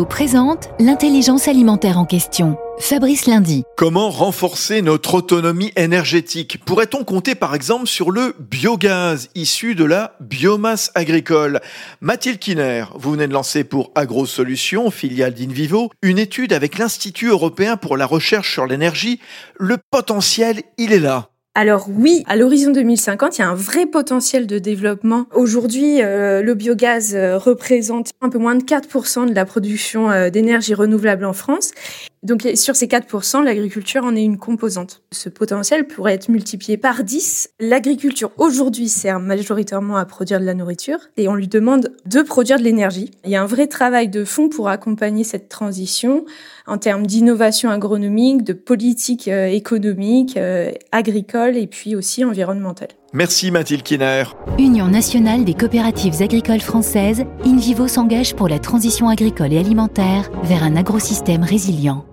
Présente l'intelligence alimentaire en question. Fabrice Lundi. Comment renforcer notre autonomie énergétique? Pourrait-on compter par exemple sur le biogaz issu de la biomasse agricole? Mathilde Kiner, vous venez de lancer pour AgroSolutions, filiale d'Invivo, une étude avec l'Institut européen pour la recherche sur l'énergie. Le potentiel, il est là. Alors oui, à l'horizon 2050, il y a un vrai potentiel de développement. Aujourd'hui, euh, le biogaz euh, représente un peu moins de 4% de la production euh, d'énergie renouvelable en France. Donc sur ces 4%, l'agriculture en est une composante. Ce potentiel pourrait être multiplié par 10. L'agriculture aujourd'hui sert majoritairement à produire de la nourriture et on lui demande de produire de l'énergie. Il y a un vrai travail de fond pour accompagner cette transition en termes d'innovation agronomique, de politique économique, euh, agricole et puis aussi environnementale. Merci Mathilde Kiner. Union nationale des coopératives agricoles françaises, InVivo s'engage pour la transition agricole et alimentaire vers un agrosystème résilient.